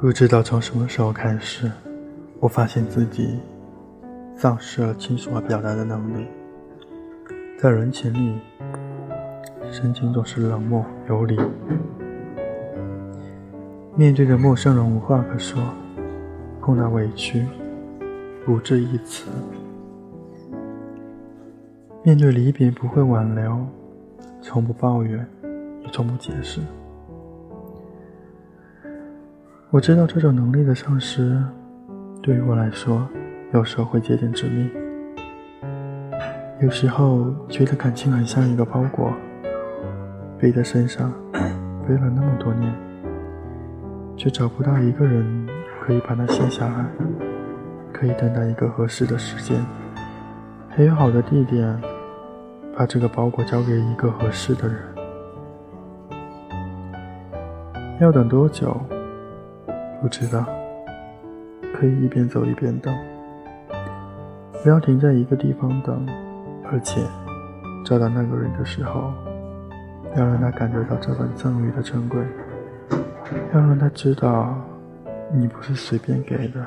不知道从什么时候开始，我发现自己丧失了倾诉和表达的能力。在人群里，神情总是冷漠有礼。面对着陌生人，无话可说；碰到委屈，不置一词。面对离别，不会挽留，从不抱怨，也从不解释。我知道这种能力的丧失，对于我来说，有时候会接近致命。有时候觉得感情很像一个包裹，背在身上，背了那么多年，却找不到一个人可以把它卸下来，可以等待一个合适的时间，还有好的地点，把这个包裹交给一个合适的人。要等多久？不知道，可以一边走一边等，不要停在一个地方等，而且找到那个人的时候，要让他感觉到这份赠予的珍贵，要让他知道你不是随便给的。